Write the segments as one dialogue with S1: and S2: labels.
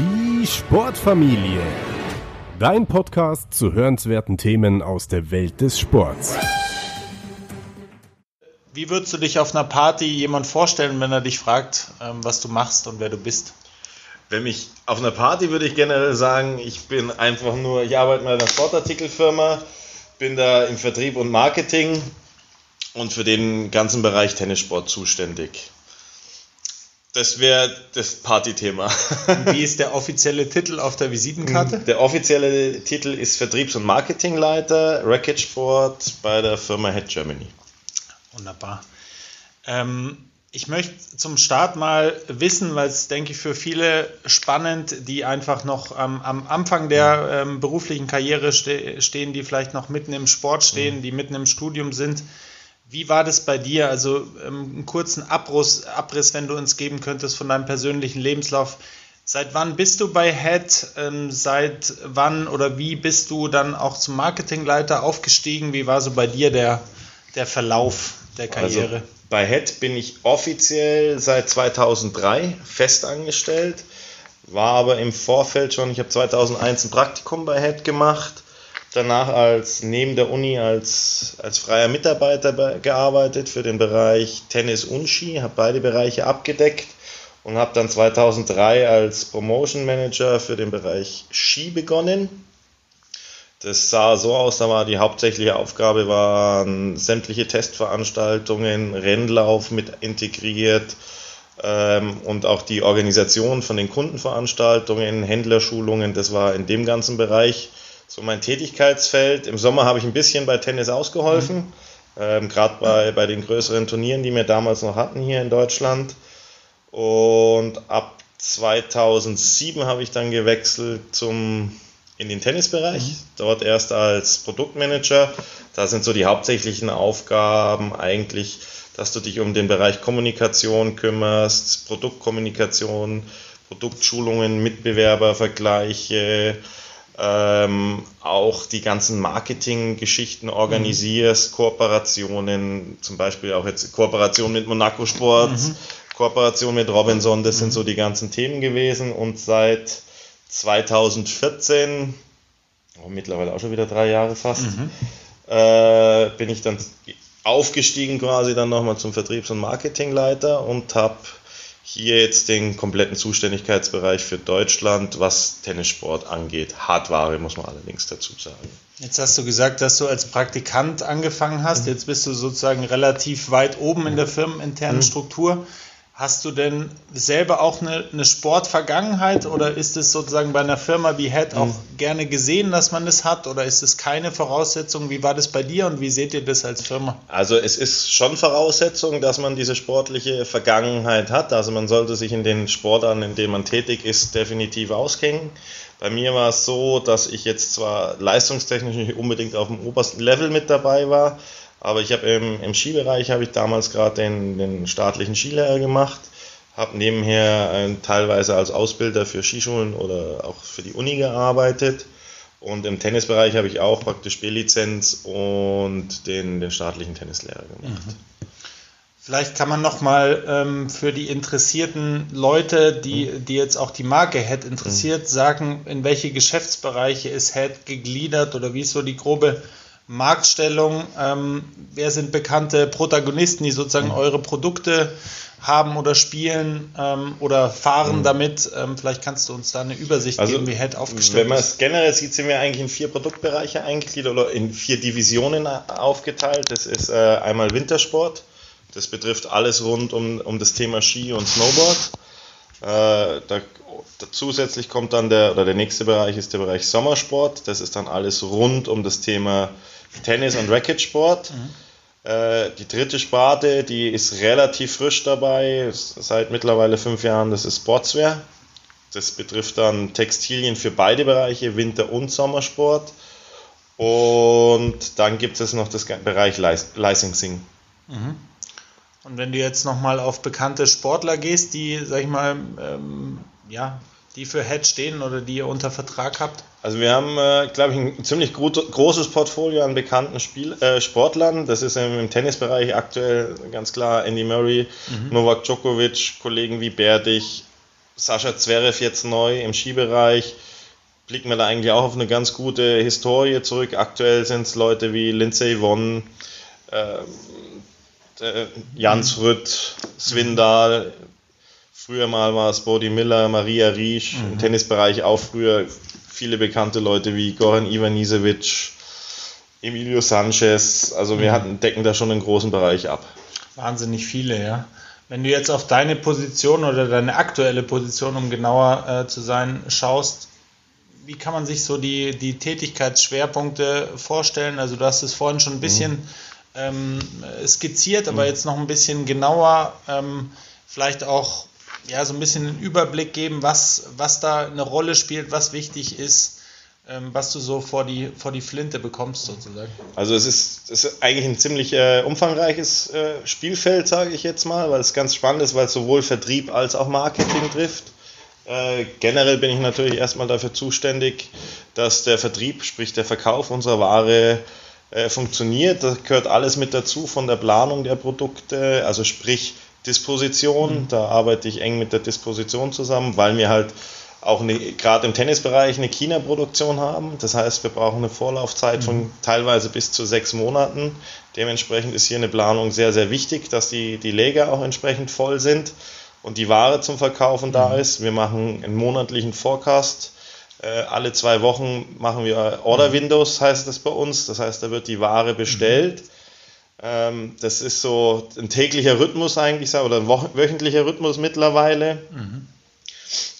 S1: Die Sportfamilie. Dein Podcast zu hörenswerten Themen aus der Welt des Sports.
S2: Wie würdest du dich auf einer Party jemand vorstellen, wenn er dich fragt, ähm, was du machst und wer du bist?
S3: Wenn mich auf einer Party würde ich generell sagen, ich bin einfach nur, ich arbeite bei einer Sportartikelfirma, bin da im Vertrieb und Marketing und für den ganzen Bereich Tennissport zuständig. Das wäre das Partythema.
S2: Wie ist der offizielle Titel auf der Visitenkarte?
S3: Der offizielle Titel ist Vertriebs- und Marketingleiter Racket Sport bei der Firma Head Germany.
S2: Wunderbar. Ähm, ich möchte zum Start mal wissen, weil es, denke ich, für viele spannend, die einfach noch ähm, am Anfang der ähm, beruflichen Karriere ste stehen, die vielleicht noch mitten im Sport stehen, mhm. die mitten im Studium sind. Wie war das bei dir? Also ähm, einen kurzen Abriss, Abriss, wenn du uns geben könntest von deinem persönlichen Lebenslauf. Seit wann bist du bei Head? Ähm, seit wann oder wie bist du dann auch zum Marketingleiter aufgestiegen? Wie war so bei dir der, der Verlauf der also Karriere? Also
S3: bei Head bin ich offiziell seit 2003 festangestellt, war aber im Vorfeld schon, ich habe 2001 ein Praktikum bei Head gemacht danach als neben der Uni als, als freier Mitarbeiter gearbeitet für den Bereich Tennis und Ski, habe beide Bereiche abgedeckt und habe dann 2003 als Promotion Manager für den Bereich Ski begonnen. Das sah so aus, da war die hauptsächliche Aufgabe waren sämtliche Testveranstaltungen, Rennlauf mit integriert ähm, und auch die Organisation von den Kundenveranstaltungen, Händlerschulungen, das war in dem ganzen Bereich so mein Tätigkeitsfeld. Im Sommer habe ich ein bisschen bei Tennis ausgeholfen, mhm. ähm, gerade bei, bei den größeren Turnieren, die wir damals noch hatten hier in Deutschland. Und ab 2007 habe ich dann gewechselt zum, in den Tennisbereich, mhm. dort erst als Produktmanager. Da sind so die hauptsächlichen Aufgaben eigentlich, dass du dich um den Bereich Kommunikation kümmerst, Produktkommunikation, Produktschulungen, Mitbewerbervergleiche, ähm, auch die ganzen Marketing-Geschichten organisierst, mhm. Kooperationen, zum Beispiel auch jetzt Kooperation mit Monaco Sports, mhm. Kooperation mit Robinson, das mhm. sind so die ganzen Themen gewesen und seit 2014, oh, mittlerweile auch schon wieder drei Jahre fast, mhm. äh, bin ich dann aufgestiegen quasi dann nochmal zum Vertriebs- und Marketingleiter und habe hier jetzt den kompletten Zuständigkeitsbereich für Deutschland, was Tennissport angeht. Hardware muss man allerdings dazu sagen.
S2: Jetzt hast du gesagt, dass du als Praktikant angefangen hast. Jetzt bist du sozusagen relativ weit oben in der firmeninternen mhm. Struktur. Hast du denn selber auch eine, eine Sportvergangenheit oder ist es sozusagen bei einer Firma wie Head auch mhm. gerne gesehen, dass man das hat oder ist es keine Voraussetzung? Wie war das bei dir und wie seht ihr das als Firma?
S3: Also es ist schon Voraussetzung, dass man diese sportliche Vergangenheit hat. Also man sollte sich in den Sportarten, in denen man tätig ist, definitiv auskennen. Bei mir war es so, dass ich jetzt zwar leistungstechnisch nicht unbedingt auf dem obersten Level mit dabei war, aber ich habe im, im Skibereich habe ich damals gerade den, den staatlichen Skilehrer gemacht, habe nebenher äh, teilweise als Ausbilder für Skischulen oder auch für die Uni gearbeitet. Und im Tennisbereich habe ich auch praktisch B-Lizenz und den, den staatlichen Tennislehrer gemacht. Mhm.
S2: Vielleicht kann man nochmal ähm, für die interessierten Leute, die, mhm. die jetzt auch die Marke Head interessiert, mhm. sagen, in welche Geschäftsbereiche ist Head gegliedert oder wie ist so die grobe Marktstellung? Ähm, wer sind bekannte Protagonisten, die sozusagen mhm. eure Produkte haben oder spielen ähm, oder fahren mhm. damit? Ähm, vielleicht kannst du uns da eine Übersicht also, geben, wie Head aufgestellt
S3: ist. Wenn man es generell sieht, sind wir eigentlich in vier Produktbereiche eingegliedert oder in vier Divisionen aufgeteilt. Das ist äh, einmal Wintersport. Das betrifft alles rund um, um das Thema Ski und Snowboard. Äh, da, da, zusätzlich kommt dann der, oder der nächste Bereich ist der Bereich Sommersport. Das ist dann alles rund um das Thema Tennis und Racketsport. Mhm. Äh, die dritte Sparte, die ist relativ frisch dabei, seit mittlerweile fünf Jahren, das ist Sportswear. Das betrifft dann Textilien für beide Bereiche, Winter- und Sommersport. Und dann gibt es noch das Bereich Licensing. Mhm.
S2: Und wenn du jetzt nochmal auf bekannte Sportler gehst, die, sag ich mal, ähm, ja, die für Head stehen oder die ihr unter Vertrag habt?
S3: Also wir haben, äh, glaube ich, ein ziemlich großes Portfolio an bekannten Spiel äh, Sportlern. Das ist im, im, Tennisbereich aktuell ganz klar Andy Murray, mhm. Novak Djokovic, Kollegen wie Berdych, Sascha Zverev jetzt neu im Skibereich. Blicken wir da eigentlich auch auf eine ganz gute Historie zurück. Aktuell sind es Leute wie Lindsay Vonn, äh, Jans Rütt, Swindal. Früher mal war es Bodie Miller, Maria Riesch. Mhm. Im Tennisbereich auch früher viele bekannte Leute wie Goran Ivanisevic, Emilio Sanchez. Also wir mhm. hatten, decken da schon einen großen Bereich ab.
S2: Wahnsinnig viele, ja. Wenn du jetzt auf deine Position oder deine aktuelle Position, um genauer äh, zu sein, schaust, wie kann man sich so die, die Tätigkeitsschwerpunkte vorstellen? Also du hast es vorhin schon ein bisschen mhm. ähm, skizziert, aber mhm. jetzt noch ein bisschen genauer, ähm, vielleicht auch ja, so ein bisschen einen Überblick geben, was, was da eine Rolle spielt, was wichtig ist ähm, was du so vor die, vor die Flinte bekommst, sozusagen.
S3: Also es ist, es ist eigentlich ein ziemlich äh, umfangreiches äh, Spielfeld, sage ich jetzt mal, weil es ganz spannend ist, weil es sowohl Vertrieb als auch Marketing trifft. Äh, generell bin ich natürlich erstmal dafür zuständig, dass der Vertrieb, sprich der Verkauf unserer Ware äh, funktioniert. Da gehört alles mit dazu, von der Planung der Produkte, also sprich Disposition. Mhm. Da arbeite ich eng mit der Disposition zusammen, weil mir halt auch gerade im Tennisbereich eine China-Produktion haben. Das heißt, wir brauchen eine Vorlaufzeit von mhm. teilweise bis zu sechs Monaten. Dementsprechend ist hier eine Planung sehr, sehr wichtig, dass die, die Lager auch entsprechend voll sind und die Ware zum Verkaufen mhm. da ist. Wir machen einen monatlichen Forecast. Äh, alle zwei Wochen machen wir Order mhm. Windows, heißt das bei uns. Das heißt, da wird die Ware bestellt. Mhm. Ähm, das ist so ein täglicher Rhythmus eigentlich, oder ein wöchentlicher Rhythmus mittlerweile. Mhm.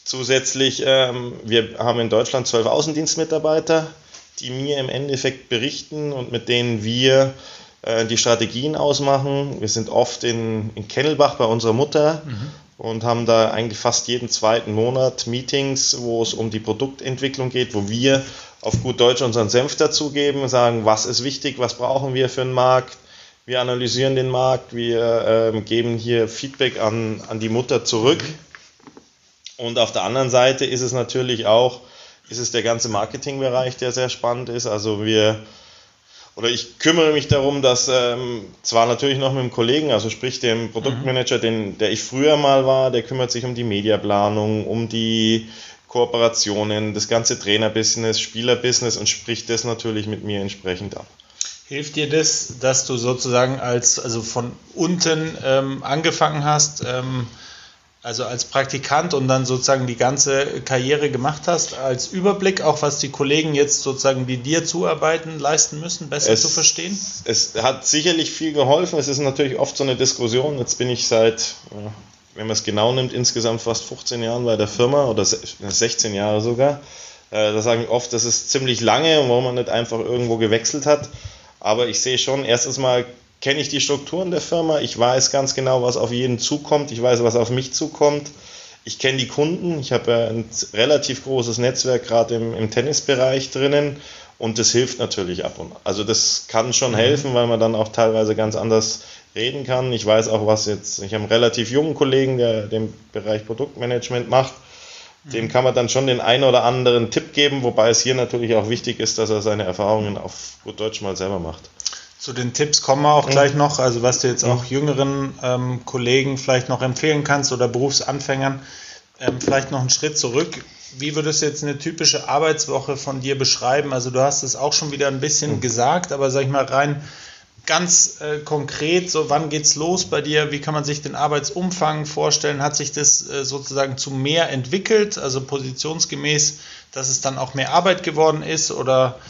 S3: Zusätzlich, ähm, wir haben in Deutschland zwölf Außendienstmitarbeiter, die mir im Endeffekt berichten und mit denen wir äh, die Strategien ausmachen. Wir sind oft in, in Kennelbach bei unserer Mutter mhm. und haben da eigentlich fast jeden zweiten Monat Meetings, wo es um die Produktentwicklung geht, wo wir auf gut Deutsch unseren Senf dazugeben, sagen, was ist wichtig, was brauchen wir für einen Markt. Wir analysieren den Markt, wir äh, geben hier Feedback an, an die Mutter zurück. Mhm und auf der anderen Seite ist es natürlich auch, ist es der ganze Marketingbereich, der sehr spannend ist. Also wir, oder ich kümmere mich darum, dass ähm, zwar natürlich noch mit dem Kollegen, also sprich dem Produktmanager, mhm. den, der ich früher mal war, der kümmert sich um die Mediaplanung, um die Kooperationen, das ganze Trainerbusiness, Spielerbusiness und spricht das natürlich mit mir entsprechend ab.
S2: Hilft dir das, dass du sozusagen als, also von unten ähm, angefangen hast, ähm, also als Praktikant und dann sozusagen die ganze Karriere gemacht hast, als Überblick, auch was die Kollegen jetzt sozusagen, die dir zuarbeiten, leisten müssen, besser es, zu verstehen?
S3: Es hat sicherlich viel geholfen. Es ist natürlich oft so eine Diskussion. Jetzt bin ich seit, wenn man es genau nimmt, insgesamt fast 15 Jahren bei der Firma oder 16 Jahre sogar. Äh, da sagen oft, das ist ziemlich lange, wo man nicht einfach irgendwo gewechselt hat. Aber ich sehe schon, erstens mal kenne ich die Strukturen der Firma, ich weiß ganz genau, was auf jeden zukommt, ich weiß, was auf mich zukommt. Ich kenne die Kunden, ich habe ein relativ großes Netzwerk gerade im, im Tennisbereich drinnen und das hilft natürlich ab und Also das kann schon mhm. helfen, weil man dann auch teilweise ganz anders reden kann. Ich weiß auch, was jetzt, ich habe einen relativ jungen Kollegen, der den Bereich Produktmanagement macht. Dem mhm. kann man dann schon den einen oder anderen Tipp geben, wobei es hier natürlich auch wichtig ist, dass er seine Erfahrungen auf gut Deutsch mal selber macht.
S2: Zu den Tipps kommen wir auch mhm. gleich noch, also was du jetzt auch jüngeren ähm, Kollegen vielleicht noch empfehlen kannst oder Berufsanfängern. Ähm, vielleicht noch einen Schritt zurück. Wie würdest du jetzt eine typische Arbeitswoche von dir beschreiben? Also du hast es auch schon wieder ein bisschen mhm. gesagt, aber sag ich mal rein ganz äh, konkret, so wann geht's los bei dir? Wie kann man sich den Arbeitsumfang vorstellen? Hat sich das äh, sozusagen zu mehr entwickelt, also positionsgemäß, dass es dann auch mehr Arbeit geworden ist oder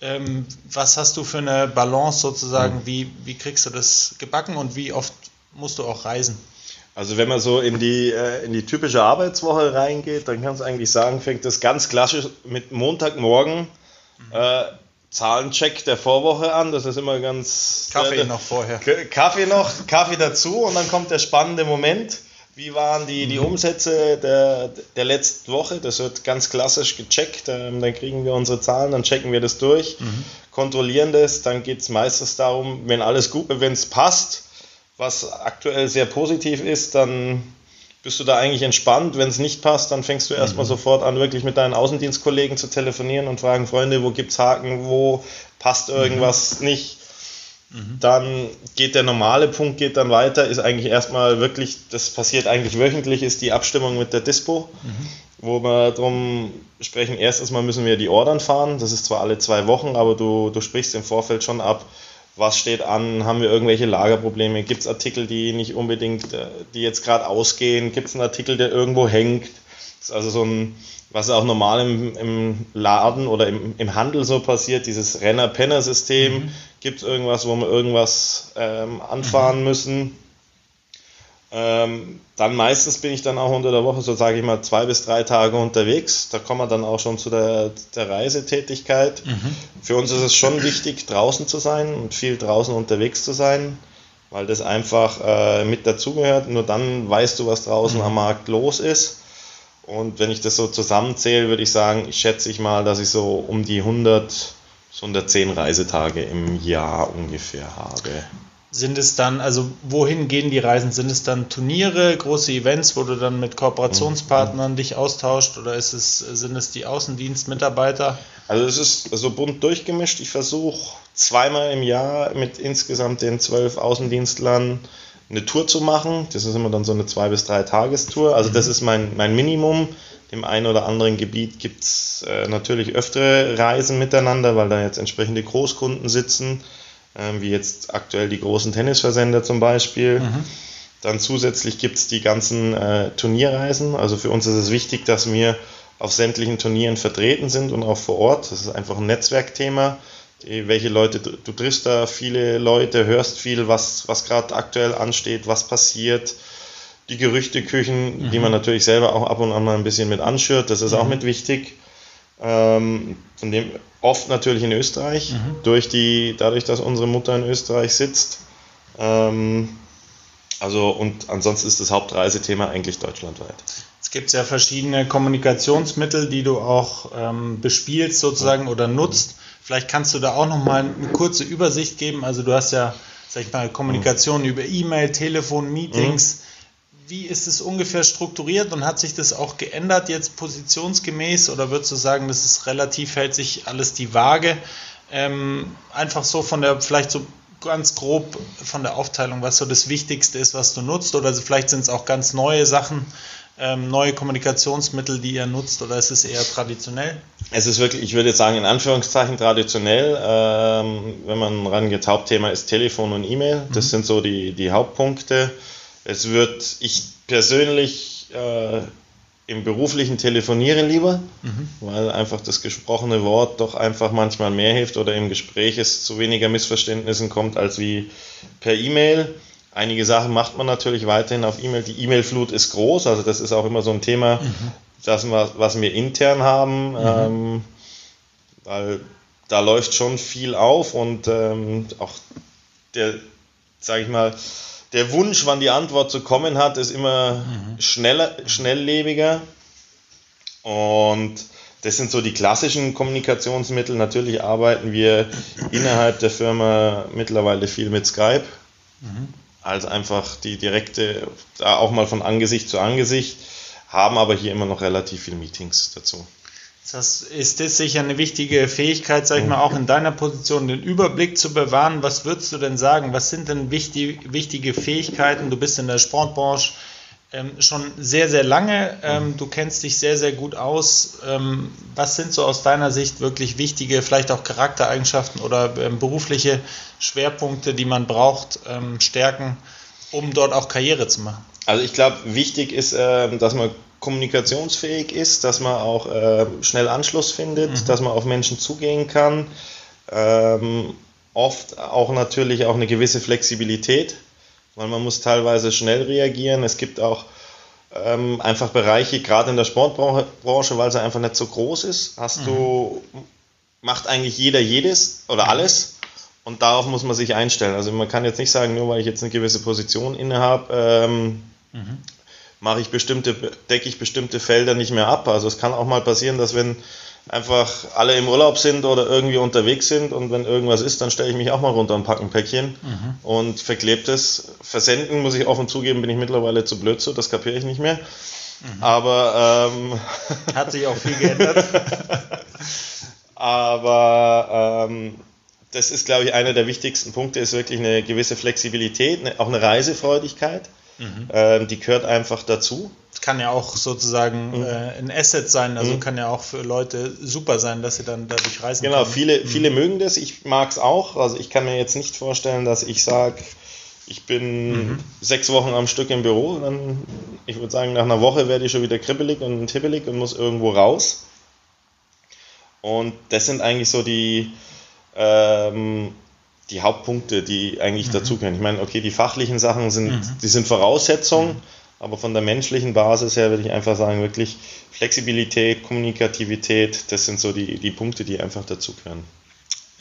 S2: ähm, was hast du für eine Balance sozusagen? Wie, wie kriegst du das gebacken und wie oft musst du auch reisen?
S3: Also wenn man so in die, äh, in die typische Arbeitswoche reingeht, dann kannst du eigentlich sagen, fängt das ganz klassisch mit Montagmorgen mhm. Zahlencheck der Vorwoche an. Das ist immer ganz...
S2: Kaffee äh, noch vorher.
S3: Kaffee noch, Kaffee dazu und dann kommt der spannende Moment. Wie waren die, die mhm. Umsätze der, der letzten Woche? Das wird ganz klassisch gecheckt. Ähm, dann kriegen wir unsere Zahlen, dann checken wir das durch, mhm. kontrollieren das. Dann geht es meistens darum, wenn alles gut, wenn es passt, was aktuell sehr positiv ist, dann bist du da eigentlich entspannt. Wenn es nicht passt, dann fängst du erstmal mhm. sofort an, wirklich mit deinen Außendienstkollegen zu telefonieren und fragen, Freunde, wo gibt es Haken, wo passt irgendwas mhm. nicht. Mhm. Dann geht der normale Punkt geht dann weiter, ist eigentlich erstmal wirklich, das passiert eigentlich wöchentlich, ist die Abstimmung mit der Dispo, mhm. wo wir darum sprechen, erstens mal müssen wir die Ordern fahren, das ist zwar alle zwei Wochen, aber du, du sprichst im Vorfeld schon ab, was steht an, haben wir irgendwelche Lagerprobleme, gibt es Artikel, die nicht unbedingt, äh, die jetzt gerade ausgehen, gibt es einen Artikel, der irgendwo hängt. Das ist also so ein, was auch normal im, im Laden oder im, im Handel so passiert, dieses Renner-Penner-System. Mhm. Gibt es irgendwas, wo wir irgendwas ähm, anfahren mhm. müssen? Ähm, dann meistens bin ich dann auch unter der Woche, so sage ich mal, zwei bis drei Tage unterwegs. Da kommen wir dann auch schon zu der, der Reisetätigkeit. Mhm. Für uns ist es schon wichtig, draußen zu sein und viel draußen unterwegs zu sein, weil das einfach äh, mit dazugehört. Nur dann weißt du, was draußen mhm. am Markt los ist. Und wenn ich das so zusammenzähle, würde ich sagen, ich schätze ich mal, dass ich so um die 100, 110 Reisetage im Jahr ungefähr habe.
S2: Sind es dann, also wohin gehen die Reisen? Sind es dann Turniere, große Events, wo du dann mit Kooperationspartnern mhm. dich austauscht oder ist es, sind es die Außendienstmitarbeiter?
S3: Also es ist so bunt durchgemischt. Ich versuche zweimal im Jahr mit insgesamt den zwölf Außendienstlern eine Tour zu machen. Das ist immer dann so eine zwei bis drei Tagestour. Also das mhm. ist mein, mein Minimum. Im einen oder anderen Gebiet gibt es äh, natürlich öftere Reisen miteinander, weil da jetzt entsprechende Großkunden sitzen ähm, wie jetzt aktuell die großen Tennisversender zum Beispiel. Mhm. Dann zusätzlich gibt es die ganzen äh, Turnierreisen. Also für uns ist es wichtig, dass wir auf sämtlichen Turnieren vertreten sind und auch vor Ort. Das ist einfach ein Netzwerkthema. Die, welche Leute, du, du, triffst da viele Leute, hörst viel, was, was gerade aktuell ansteht, was passiert. Die Gerüchteküchen, mhm. die man natürlich selber auch ab und an mal ein bisschen mit anschürt, das ist mhm. auch mit wichtig. Ähm, von dem oft natürlich in Österreich, mhm. durch die, dadurch, dass unsere Mutter in Österreich sitzt. Ähm, also und ansonsten ist das Hauptreisethema eigentlich deutschlandweit.
S2: Es gibt ja verschiedene Kommunikationsmittel, die du auch ähm, bespielst sozusagen oder nutzt. Vielleicht kannst du da auch noch mal eine kurze Übersicht geben. Also du hast ja, sag ich mal, Kommunikation mhm. über E-Mail, Telefon, Meetings. Wie ist es ungefähr strukturiert und hat sich das auch geändert jetzt positionsgemäß oder würdest du sagen, das ist relativ, hält sich alles die Waage? Ähm, einfach so von der, vielleicht so ganz grob von der Aufteilung, was so das Wichtigste ist, was du nutzt oder vielleicht sind es auch ganz neue Sachen, ähm, neue Kommunikationsmittel, die ihr nutzt oder ist es eher traditionell?
S3: Es ist wirklich, ich würde jetzt sagen, in Anführungszeichen traditionell. Ähm, wenn man rangeht, Hauptthema ist Telefon und E-Mail. Das mhm. sind so die, die Hauptpunkte. Es wird, ich persönlich äh, im beruflichen telefonieren lieber, mhm. weil einfach das gesprochene Wort doch einfach manchmal mehr hilft oder im Gespräch es zu weniger Missverständnissen kommt als wie per E-Mail. Einige Sachen macht man natürlich weiterhin auf E-Mail. Die E-Mail-Flut ist groß, also das ist auch immer so ein Thema, mhm. das, was wir intern haben, mhm. ähm, weil da läuft schon viel auf und ähm, auch der, sage ich mal, der Wunsch, wann die Antwort zu kommen hat, ist immer mhm. schneller, schnelllebiger. Und das sind so die klassischen Kommunikationsmittel. Natürlich arbeiten wir innerhalb der Firma mittlerweile viel mit Skype. Mhm. Als einfach die direkte, auch mal von Angesicht zu Angesicht, haben aber hier immer noch relativ viele Meetings dazu.
S2: Das ist das sicher eine wichtige Fähigkeit, sag ich mal, auch in deiner Position, den Überblick zu bewahren. Was würdest du denn sagen? Was sind denn wichtig, wichtige Fähigkeiten? Du bist in der Sportbranche ähm, schon sehr, sehr lange. Ähm, du kennst dich sehr, sehr gut aus. Ähm, was sind so aus deiner Sicht wirklich wichtige, vielleicht auch Charaktereigenschaften oder ähm, berufliche Schwerpunkte, die man braucht, ähm, Stärken, um dort auch Karriere zu machen?
S3: Also ich glaube, wichtig ist, ähm, dass man kommunikationsfähig ist, dass man auch äh, schnell Anschluss findet, mhm. dass man auf Menschen zugehen kann. Ähm, oft auch natürlich auch eine gewisse Flexibilität, weil man muss teilweise schnell reagieren. Es gibt auch ähm, einfach Bereiche, gerade in der Sportbranche, weil sie einfach nicht so groß ist, hast mhm. du, macht eigentlich jeder jedes oder mhm. alles. Und darauf muss man sich einstellen. Also man kann jetzt nicht sagen, nur weil ich jetzt eine gewisse Position innehabe, ähm, mhm mache ich bestimmte, decke ich bestimmte Felder nicht mehr ab. Also es kann auch mal passieren, dass wenn einfach alle im Urlaub sind oder irgendwie unterwegs sind und wenn irgendwas ist, dann stelle ich mich auch mal runter und packe ein Päckchen mhm. und verklebtes Versenden, muss ich offen zugeben, bin ich mittlerweile zu blöd zu, das kapiere ich nicht mehr. Mhm. Aber ähm,
S2: hat sich auch viel geändert.
S3: aber ähm, das ist, glaube ich, einer der wichtigsten Punkte, ist wirklich eine gewisse Flexibilität, eine, auch eine Reisefreudigkeit. Mhm. Ähm, die gehört einfach dazu.
S2: Es kann ja auch sozusagen mhm. äh, ein Asset sein, also mhm. kann ja auch für Leute super sein, dass sie dann dadurch reisen
S3: genau, können. Genau, viele, mhm. viele mögen das, ich mag es auch. Also ich kann mir jetzt nicht vorstellen, dass ich sage, ich bin mhm. sechs Wochen am Stück im Büro, dann, ich würde sagen, nach einer Woche werde ich schon wieder kribbelig und tippelig und muss irgendwo raus. Und das sind eigentlich so die, ähm, die Hauptpunkte, die eigentlich mhm. dazugehören. Ich meine, okay, die fachlichen Sachen sind, mhm. die sind Voraussetzungen, mhm. aber von der menschlichen Basis her würde ich einfach sagen, wirklich Flexibilität, Kommunikativität, das sind so die, die Punkte, die einfach dazugehören.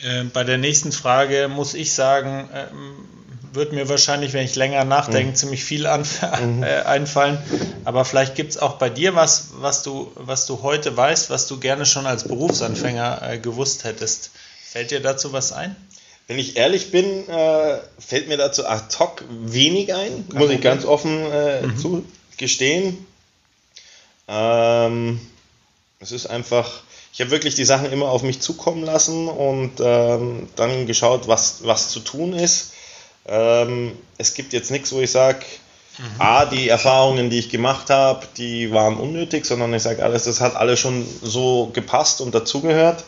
S2: Äh, bei der nächsten Frage muss ich sagen, ähm, wird mir wahrscheinlich, wenn ich länger nachdenke, mhm. ziemlich viel mhm. äh, einfallen. Aber vielleicht gibt es auch bei dir was, was du, was du heute weißt, was du gerne schon als Berufsanfänger äh, gewusst hättest. Fällt dir dazu was ein?
S3: Wenn ich ehrlich bin, äh, fällt mir dazu ad hoc wenig ein, Kein muss ich ganz offen äh, mhm. zugestehen. Ähm, es ist einfach, ich habe wirklich die Sachen immer auf mich zukommen lassen und ähm, dann geschaut, was, was zu tun ist. Ähm, es gibt jetzt nichts, wo ich sage, mhm. A, die Erfahrungen, die ich gemacht habe, die waren unnötig, sondern ich sage alles, das hat alles schon so gepasst und dazugehört.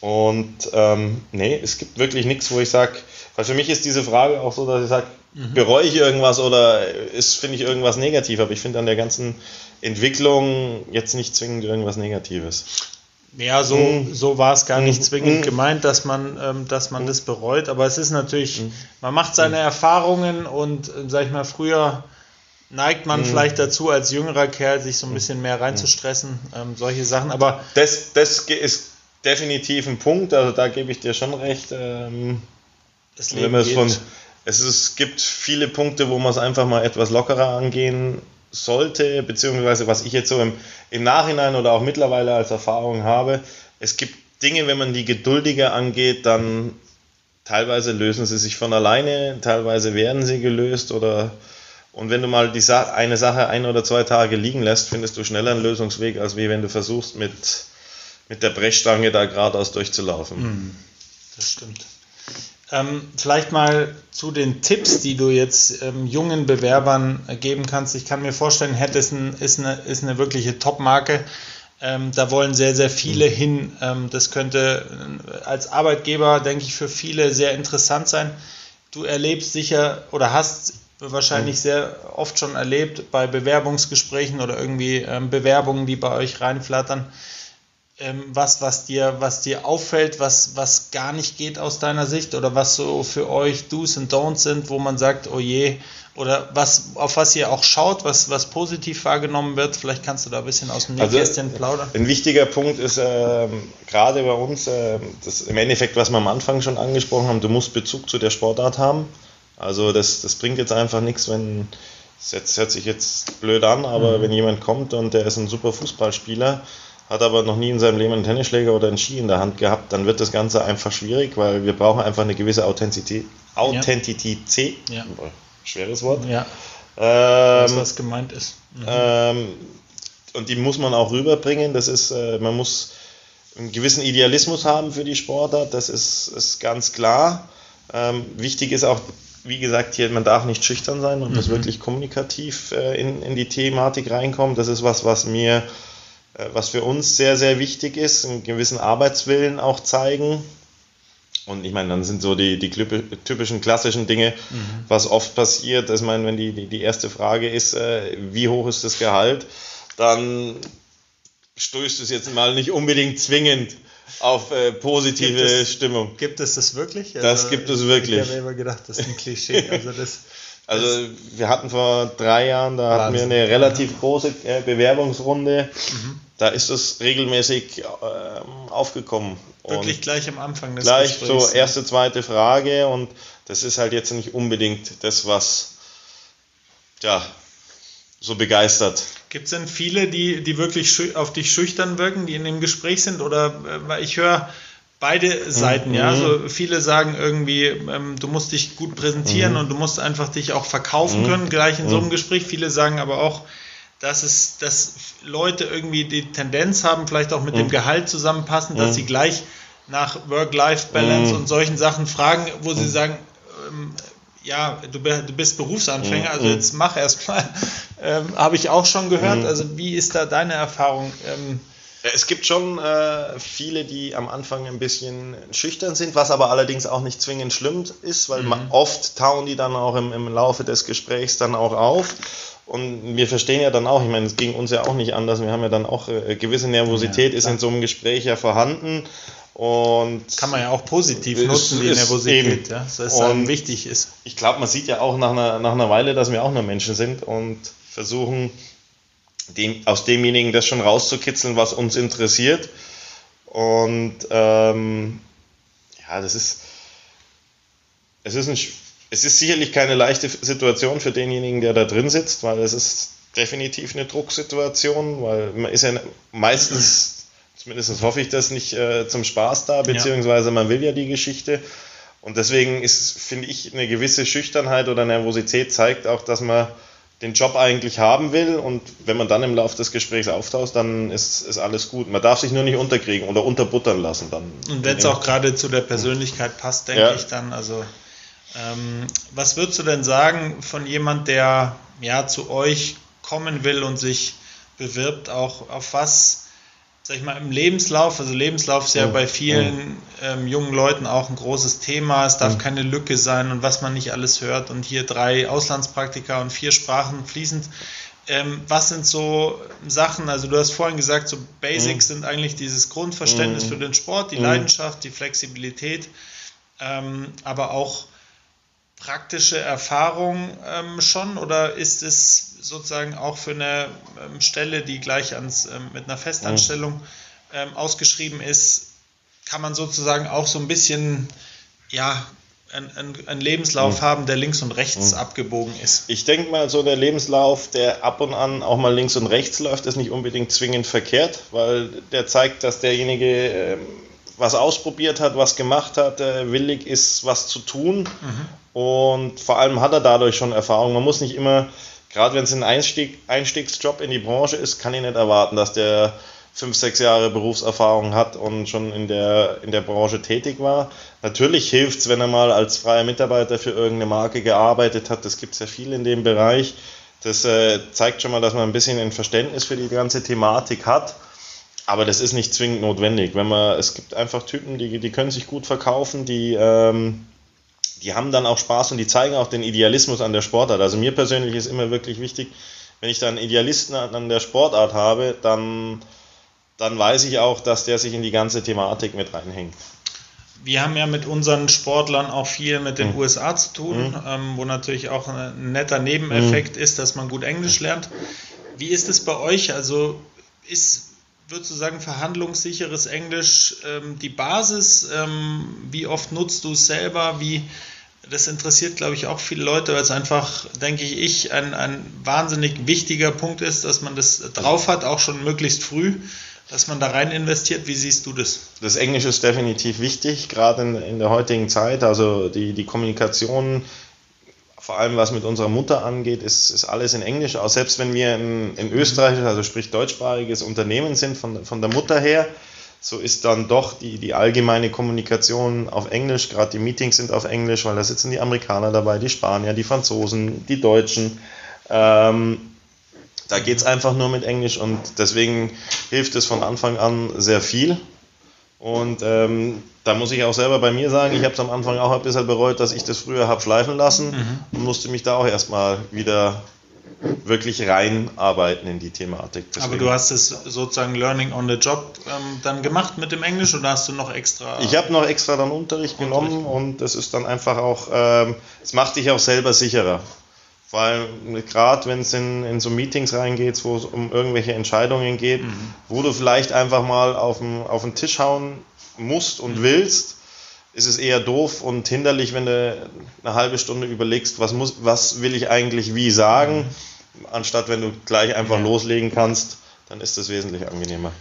S3: Und ähm, nee, es gibt wirklich nichts, wo ich sage, weil für mich ist diese Frage auch so, dass ich sage, mhm. bereue ich irgendwas oder ist, finde ich irgendwas negativ, aber ich finde an der ganzen Entwicklung jetzt nicht zwingend irgendwas Negatives.
S2: Ja, so, mhm. so war es gar nicht mhm. zwingend mhm. gemeint, dass man, ähm, dass man mhm. das bereut. Aber es ist natürlich, mhm. man macht seine Erfahrungen und, äh, sag ich mal, früher neigt man vielleicht dazu, als jüngerer Kerl sich so ein bisschen mehr reinzustressen, ähm, solche Sachen. Aber
S3: das, das ist definitiv ein Punkt, also da gebe ich dir schon recht. Ähm, das Leben wenn von, es, ist, es gibt viele Punkte, wo man es einfach mal etwas lockerer angehen sollte, beziehungsweise was ich jetzt so im, im Nachhinein oder auch mittlerweile als Erfahrung habe, es gibt Dinge, wenn man die geduldiger angeht, dann teilweise lösen sie sich von alleine, teilweise werden sie gelöst oder und wenn du mal die Sa eine Sache ein oder zwei Tage liegen lässt, findest du schneller einen Lösungsweg, als wie wenn du versuchst, mit, mit der Brechstange da geradeaus durchzulaufen.
S2: Hm, das stimmt. Ähm, vielleicht mal zu den Tipps, die du jetzt ähm, jungen Bewerbern äh, geben kannst. Ich kann mir vorstellen, Head ist, ein, ist, eine, ist eine wirkliche Top-Marke. Ähm, da wollen sehr, sehr viele hin. Ähm, das könnte äh, als Arbeitgeber, denke ich, für viele sehr interessant sein. Du erlebst sicher oder hast wahrscheinlich sehr oft schon erlebt bei Bewerbungsgesprächen oder irgendwie ähm, Bewerbungen, die bei euch reinflattern was, was, dir, was dir auffällt, was, was gar nicht geht aus deiner Sicht oder was so für euch Do's und Don'ts sind, wo man sagt, oh je, oder was, auf was ihr auch schaut, was, was positiv wahrgenommen wird? Vielleicht kannst du da ein bisschen aus dem also, Nähkästchen also, plaudern.
S3: Ein wichtiger Punkt ist äh, gerade bei uns, äh, das im Endeffekt, was wir am Anfang schon angesprochen haben, du musst Bezug zu der Sportart haben. Also das, das bringt jetzt einfach nichts, wenn, das hört sich jetzt blöd an, aber mhm. wenn jemand kommt und der ist ein super Fußballspieler, hat aber noch nie in seinem Leben einen Tennisschläger oder einen Ski in der Hand gehabt, dann wird das Ganze einfach schwierig, weil wir brauchen einfach eine gewisse Authentizität. Authentizität. Ja. Schweres Wort.
S2: Ja. Ähm, was gemeint ist.
S3: Mhm. Ähm, und die muss man auch rüberbringen. Das ist, äh, man muss einen gewissen Idealismus haben für die Sportart, das ist, ist ganz klar. Ähm, wichtig ist auch, wie gesagt, hier, man darf nicht schüchtern sein und mhm. muss wirklich kommunikativ äh, in, in die Thematik reinkommen. Das ist was, was mir was für uns sehr, sehr wichtig ist, einen gewissen Arbeitswillen auch zeigen. Und ich meine, dann sind so die, die typischen klassischen Dinge, mhm. was oft passiert. Ich meine, wenn die, die, die erste Frage ist, äh, wie hoch ist das Gehalt, dann stößt es jetzt mal nicht unbedingt zwingend auf äh, positive gibt es, Stimmung.
S2: Gibt es das wirklich?
S3: Also, das gibt es wirklich.
S2: Ich habe immer gedacht, das ist ein Klischee. Also das
S3: also wir hatten vor drei Jahren, da hatten wir eine relativ große äh, Bewerbungsrunde. Mhm. Da ist es regelmäßig äh, aufgekommen.
S2: Wirklich und gleich am Anfang
S3: des Gleich Gesprächs, so erste, zweite Frage und das ist halt jetzt nicht unbedingt das, was ja, so begeistert.
S2: Gibt es denn viele, die, die wirklich auf dich schüchtern wirken, die in dem Gespräch sind? Oder äh, ich höre beide Seiten, mhm. ja. Also viele sagen irgendwie, ähm, du musst dich gut präsentieren mhm. und du musst einfach dich auch verkaufen mhm. können, gleich in so einem mhm. Gespräch. Viele sagen aber auch, dass es, dass Leute irgendwie die Tendenz haben, vielleicht auch mit dem mhm. Gehalt zusammenpassen, dass mhm. sie gleich nach Work-Life-Balance mhm. und solchen Sachen fragen, wo sie mhm. sagen, ähm, ja, du, du, bist Berufsanfänger, also mhm. jetzt mach erst mal. Ähm, Habe ich auch schon gehört. Mhm. Also wie ist da deine Erfahrung? Ähm,
S3: es gibt schon äh, viele, die am Anfang ein bisschen schüchtern sind, was aber allerdings auch nicht zwingend schlimm ist, weil mhm. man, oft tauen die dann auch im, im Laufe des Gesprächs dann auch auf. Und wir verstehen ja dann auch, ich meine, es ging uns ja auch nicht anders, wir haben ja dann auch äh, gewisse Nervosität ja, ist in so einem Gespräch ja vorhanden. Und
S2: Kann man ja auch positiv ist, nutzen, die Nervosität, ja, so es dann wichtig ist.
S3: Ich glaube, man sieht ja auch nach einer, nach einer Weile, dass wir auch nur Menschen sind und versuchen, dem, aus demjenigen das schon rauszukitzeln, was uns interessiert. Und ähm, ja, das ist, es ist, ein, es ist sicherlich keine leichte Situation für denjenigen, der da drin sitzt, weil es ist definitiv eine Drucksituation, weil man ist ja meistens, zumindest hoffe ich das, nicht äh, zum Spaß da, beziehungsweise man will ja die Geschichte. Und deswegen ist, finde ich, eine gewisse Schüchternheit oder Nervosität zeigt auch, dass man den Job eigentlich haben will und wenn man dann im Laufe des Gesprächs auftaucht, dann ist, ist alles gut. Man darf sich nur nicht unterkriegen oder unterbuttern lassen dann.
S2: Und wenn es auch gerade zu der Persönlichkeit passt, denke ja. ich dann, also ähm, was würdest du denn sagen von jemand, der ja zu euch kommen will und sich bewirbt, auch auf was sag ich mal, im Lebenslauf, also Lebenslauf ist ja, ja bei vielen ja. ähm, jungen Leuten auch ein großes Thema. Es darf ja. keine Lücke sein und was man nicht alles hört und hier drei Auslandspraktika und vier Sprachen fließend. Ähm, was sind so Sachen, also du hast vorhin gesagt, so Basics sind eigentlich dieses Grundverständnis für den Sport, die Leidenschaft, die Flexibilität, ähm, aber auch praktische Erfahrung ähm, schon oder ist es sozusagen auch für eine ähm, Stelle, die gleich ans, ähm, mit einer Festanstellung ähm, ausgeschrieben ist, kann man sozusagen auch so ein bisschen ja, einen Lebenslauf mhm. haben, der links und rechts mhm. abgebogen ist.
S3: Ich denke mal, so der Lebenslauf, der ab und an auch mal links und rechts läuft, ist nicht unbedingt zwingend verkehrt, weil der zeigt, dass derjenige ähm, was ausprobiert hat, was gemacht hat, äh, willig ist, was zu tun. Mhm. Und vor allem hat er dadurch schon Erfahrung. Man muss nicht immer gerade wenn es ein Einstieg, Einstiegsjob in die Branche ist, kann ich nicht erwarten, dass der fünf, sechs Jahre Berufserfahrung hat und schon in der, in der Branche tätig war. Natürlich hilft es, wenn er mal als freier Mitarbeiter für irgendeine Marke gearbeitet hat. Das gibt es ja viel in dem Bereich. Das äh, zeigt schon mal, dass man ein bisschen ein Verständnis für die ganze Thematik hat. Aber das ist nicht zwingend notwendig. Wenn man, es gibt einfach Typen, die, die können sich gut verkaufen, die ähm, die haben dann auch Spaß und die zeigen auch den Idealismus an der Sportart. Also mir persönlich ist immer wirklich wichtig, wenn ich da einen Idealisten an der Sportart habe, dann, dann weiß ich auch, dass der sich in die ganze Thematik mit reinhängt.
S2: Wir haben ja mit unseren Sportlern auch viel mit den mhm. USA zu tun, mhm. ähm, wo natürlich auch ein netter Nebeneffekt mhm. ist, dass man gut Englisch lernt. Wie ist es bei euch? Also ist, würdest du sagen, verhandlungssicheres Englisch ähm, die Basis? Ähm, wie oft nutzt du es selber? Wie, das interessiert, glaube ich, auch viele Leute, weil es einfach, denke ich, ein, ein wahnsinnig wichtiger Punkt ist, dass man das drauf hat, auch schon möglichst früh, dass man da rein investiert. Wie siehst du das?
S3: Das Englisch ist definitiv wichtig, gerade in, in der heutigen Zeit. Also die, die Kommunikation, vor allem was mit unserer Mutter angeht, ist, ist alles in Englisch. Auch selbst wenn wir in, in Österreich, also sprich deutschsprachiges Unternehmen sind, von, von der Mutter her, so ist dann doch die, die allgemeine Kommunikation auf Englisch, gerade die Meetings sind auf Englisch, weil da sitzen die Amerikaner dabei, die Spanier, die Franzosen, die Deutschen. Ähm, da geht es einfach nur mit Englisch und deswegen hilft es von Anfang an sehr viel. Und ähm, da muss ich auch selber bei mir sagen, ich habe es am Anfang auch ein bisschen bereut, dass ich das früher habe schleifen lassen mhm. und musste mich da auch erstmal wieder wirklich reinarbeiten in die Thematik.
S2: Deswegen. Aber du hast es sozusagen Learning on the Job ähm, dann gemacht mit dem Englisch oder hast du noch extra?
S3: Ich habe noch extra dann Unterricht, Unterricht genommen und das ist dann einfach auch, ähm, es ähm, macht dich auch selber sicherer. Weil gerade wenn es in, in so Meetings reingeht, wo es um irgendwelche Entscheidungen geht, mhm. wo du vielleicht einfach mal auf den, auf den Tisch hauen musst und mhm. willst, ist es eher doof und hinderlich, wenn du eine halbe Stunde überlegst, was, muss, was will ich eigentlich wie sagen, mhm. anstatt wenn du gleich einfach ja. loslegen kannst, dann ist das wesentlich angenehmer.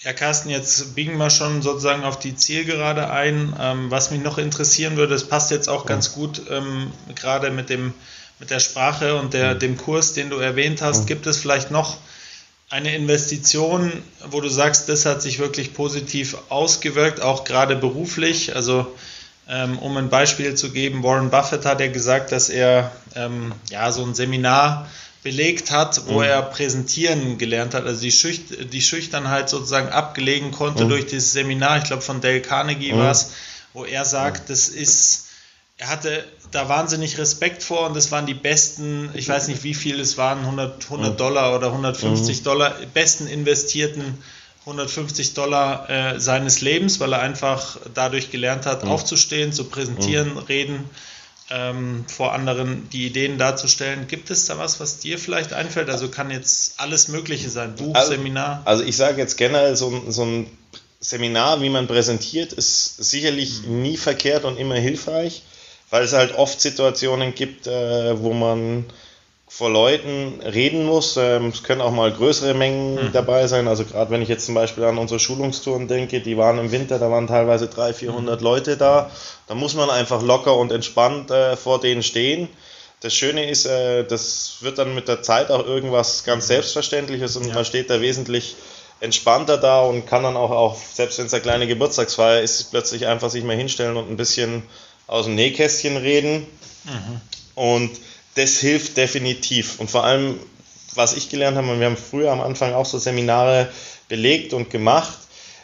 S2: Ja, Carsten, jetzt biegen wir schon sozusagen auf die Zielgerade ein. Ähm, was mich noch interessieren würde, das passt jetzt auch ganz gut ähm, gerade mit, dem, mit der Sprache und der, mhm. dem Kurs, den du erwähnt hast. Mhm. Gibt es vielleicht noch eine Investition, wo du sagst, das hat sich wirklich positiv ausgewirkt, auch gerade beruflich. Also ähm, um ein Beispiel zu geben, Warren Buffett hat ja gesagt, dass er ähm, ja so ein Seminar belegt hat, wo mhm. er präsentieren gelernt hat, also die, Schüch die Schüchternheit sozusagen abgelegen konnte mhm. durch dieses Seminar, ich glaube von Dale Carnegie mhm. war es, wo er sagt, das ist, er hatte da wahnsinnig Respekt vor und das waren die besten, ich weiß nicht wie viel es waren, 100, 100 mhm. Dollar oder 150 mhm. Dollar, besten investierten 150 Dollar äh, seines Lebens, weil er einfach dadurch gelernt hat, mhm. aufzustehen, zu präsentieren, reden ähm, vor anderen die Ideen darzustellen. Gibt es da was, was dir vielleicht einfällt? Also kann jetzt alles Mögliche sein, Buch,
S3: also,
S2: Seminar?
S3: Also ich sage jetzt generell, so, so, ein Seminar, wie man präsentiert, ist sicherlich mhm. nie verkehrt und immer hilfreich, weil es halt oft Situationen gibt, äh, wo man vor Leuten reden muss. Ähm, es können auch mal größere Mengen mhm. dabei sein. Also gerade wenn ich jetzt zum Beispiel an unsere Schulungstouren denke, die waren im Winter, da waren teilweise 300, 400 mhm. Leute da. Da muss man einfach locker und entspannt äh, vor denen stehen. Das Schöne ist, äh, das wird dann mit der Zeit auch irgendwas ganz mhm. Selbstverständliches und ja. man steht da wesentlich entspannter da und kann dann auch, auch selbst wenn es eine kleine Geburtstagsfeier ist, plötzlich einfach sich mal hinstellen und ein bisschen aus dem Nähkästchen reden. Mhm. Und das hilft definitiv. Und vor allem, was ich gelernt habe, und wir haben früher am Anfang auch so Seminare belegt und gemacht,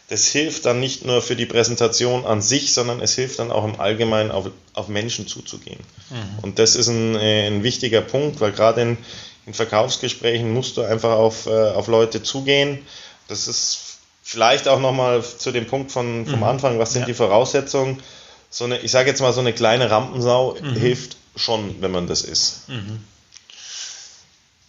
S3: das hilft dann nicht nur für die Präsentation an sich, sondern es hilft dann auch im Allgemeinen auf, auf Menschen zuzugehen. Mhm. Und das ist ein, äh, ein, wichtiger Punkt, weil gerade in, in, Verkaufsgesprächen musst du einfach auf, äh, auf Leute zugehen. Das ist vielleicht auch nochmal zu dem Punkt von, vom mhm. Anfang, was sind ja. die Voraussetzungen? So eine, ich sage jetzt mal, so eine kleine Rampensau mhm. hilft schon, wenn man das ist. Mhm.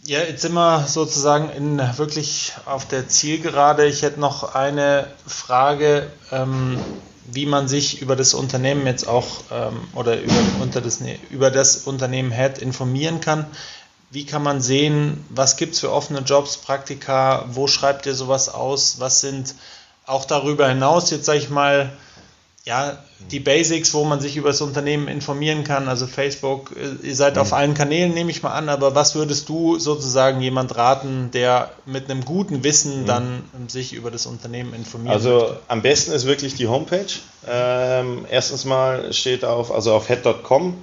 S2: Ja, jetzt sind wir sozusagen in wirklich auf der Zielgerade. Ich hätte noch eine Frage, ähm, wie man sich über das Unternehmen jetzt auch ähm, oder über, unter das, über das Unternehmen Head informieren kann. Wie kann man sehen, was gibt es für offene Jobs, Praktika, wo schreibt ihr sowas aus, was sind auch darüber hinaus jetzt, sage ich mal, ja, die Basics, wo man sich über das Unternehmen informieren kann, also Facebook, äh, ihr seid mhm. auf allen Kanälen, nehme ich mal an, aber was würdest du sozusagen jemand raten, der mit einem guten Wissen mhm. dann sich über das Unternehmen informiert?
S3: Also möchte? am besten ist wirklich die Homepage. Ähm, erstens mal steht auf, also auf head.com,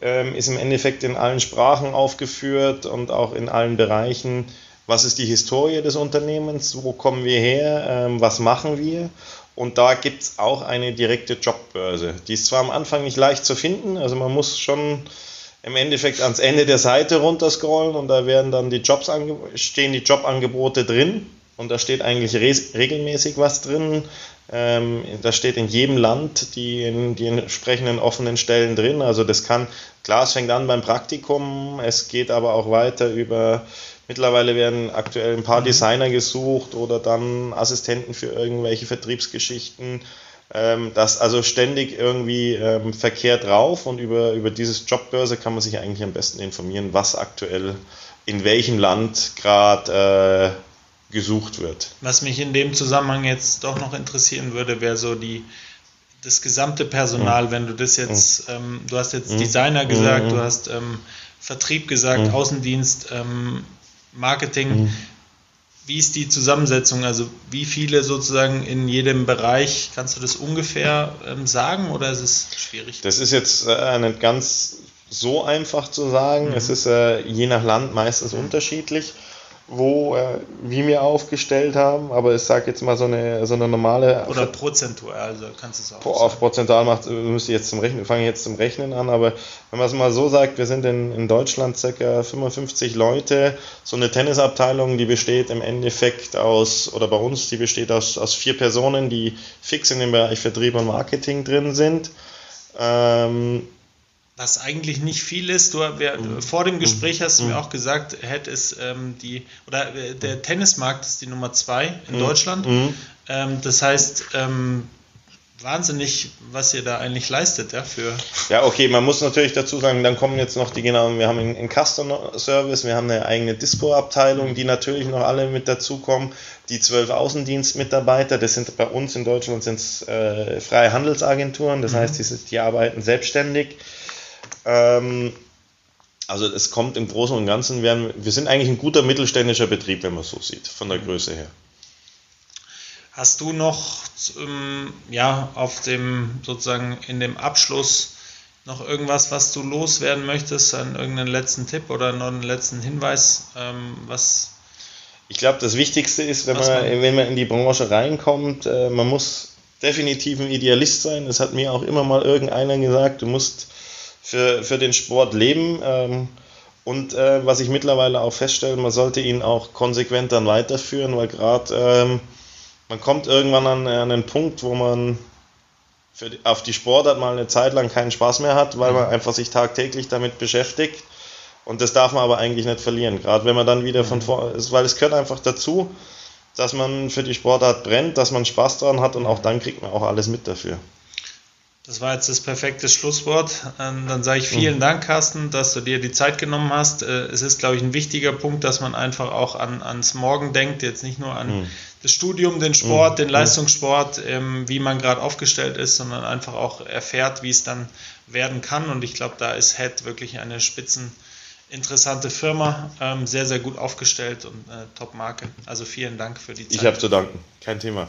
S3: ähm, ist im Endeffekt in allen Sprachen aufgeführt und auch in allen Bereichen. Was ist die Historie des Unternehmens? Wo kommen wir her? Ähm, was machen wir? Und da gibt es auch eine direkte Jobbörse. Die ist zwar am Anfang nicht leicht zu finden, also man muss schon im Endeffekt ans Ende der Seite runterscrollen und da werden dann die Jobs stehen die Jobangebote drin und da steht eigentlich regelmäßig was drin. Ähm, da steht in jedem Land die, die entsprechenden offenen Stellen drin. Also das kann, klar, es fängt an beim Praktikum, es geht aber auch weiter über Mittlerweile werden aktuell ein paar mhm. Designer gesucht oder dann Assistenten für irgendwelche Vertriebsgeschichten. Ähm, das also ständig irgendwie ähm, Verkehr drauf und über, über dieses Jobbörse kann man sich eigentlich am besten informieren, was aktuell in welchem Land gerade äh, gesucht wird.
S2: Was mich in dem Zusammenhang jetzt doch noch interessieren würde, wäre so die das gesamte Personal, mhm. wenn du das jetzt, mhm. ähm, du hast jetzt mhm. Designer gesagt, mhm. du hast ähm, Vertrieb gesagt. Außendienst, ähm, Marketing. Mhm. Wie ist die Zusammensetzung? Also wie viele sozusagen in jedem Bereich? Kannst du das ungefähr ähm, sagen oder ist es schwierig?
S3: Das ist jetzt äh, nicht ganz so einfach zu sagen. Mhm. Es ist äh, je nach Land meistens mhm. unterschiedlich wo äh, wir mir aufgestellt haben, aber ich sage jetzt mal so eine, so eine normale.
S2: Oder prozentual, also kannst du es auch.
S3: Auf prozentual macht, müsste jetzt zum Rechnen, fange jetzt zum Rechnen an, aber wenn man es mal so sagt, wir sind in, in Deutschland circa 55 Leute, so eine Tennisabteilung, die besteht im Endeffekt aus, oder bei uns, die besteht aus, aus vier Personen, die fix in dem Bereich Vertrieb und Marketing drin sind. Ähm,
S2: was eigentlich nicht viel ist. Du, wir, mhm. Vor dem Gespräch hast du mhm. mir auch gesagt, Head ist ähm, die, oder äh, der Tennismarkt ist die Nummer zwei in mhm. Deutschland. Mhm. Ähm, das heißt, ähm, wahnsinnig, was ihr da eigentlich leistet, ja, für.
S3: Ja, okay, man muss natürlich dazu sagen, dann kommen jetzt noch die genauen, wir haben einen Customer Service, wir haben eine eigene Dispo-Abteilung, die natürlich noch alle mit dazukommen, die zwölf Außendienstmitarbeiter, das sind bei uns in Deutschland sind äh, freie Handelsagenturen, das mhm. heißt, die, die arbeiten selbstständig. Ähm, Also es kommt im Großen und Ganzen, wir, wir sind eigentlich ein guter mittelständischer Betrieb, wenn man so sieht, von der Größe her.
S2: Hast du noch ähm, ja, auf dem sozusagen in dem Abschluss noch irgendwas, was du loswerden möchtest, an irgendeinen letzten Tipp oder noch einen letzten Hinweis, ähm, was
S3: ich glaube, das Wichtigste ist, wenn man, man, wenn man in die Branche reinkommt, äh, man muss definitiv ein Idealist sein. Das hat mir auch immer mal irgendeiner gesagt, du musst für, für den Sport leben. Ähm, und äh, was ich mittlerweile auch feststelle, man sollte ihn auch konsequent dann weiterführen, weil gerade ähm, man kommt irgendwann an, an einen Punkt, wo man die, auf die Sportart mal eine Zeit lang keinen Spaß mehr hat, weil man mhm. einfach sich tagtäglich damit beschäftigt. Und das darf man aber eigentlich nicht verlieren, gerade wenn man dann wieder von mhm. vor, weil es gehört einfach dazu, dass man für die Sportart brennt, dass man Spaß dran hat und auch dann kriegt man auch alles mit dafür.
S2: Das war jetzt das perfekte Schlusswort. Ähm, dann sage ich vielen mhm. Dank, Carsten, dass du dir die Zeit genommen hast. Äh, es ist, glaube ich, ein wichtiger Punkt, dass man einfach auch an, ans Morgen denkt, jetzt nicht nur an mhm. das Studium, den Sport, mhm. den Leistungssport, ähm, wie man gerade aufgestellt ist, sondern einfach auch erfährt, wie es dann werden kann. Und ich glaube, da ist Head wirklich eine spitzen interessante Firma, ähm, sehr, sehr gut aufgestellt und äh, Top-Marke. Also vielen Dank für die
S3: Zeit. Ich habe zu danken, kein Thema.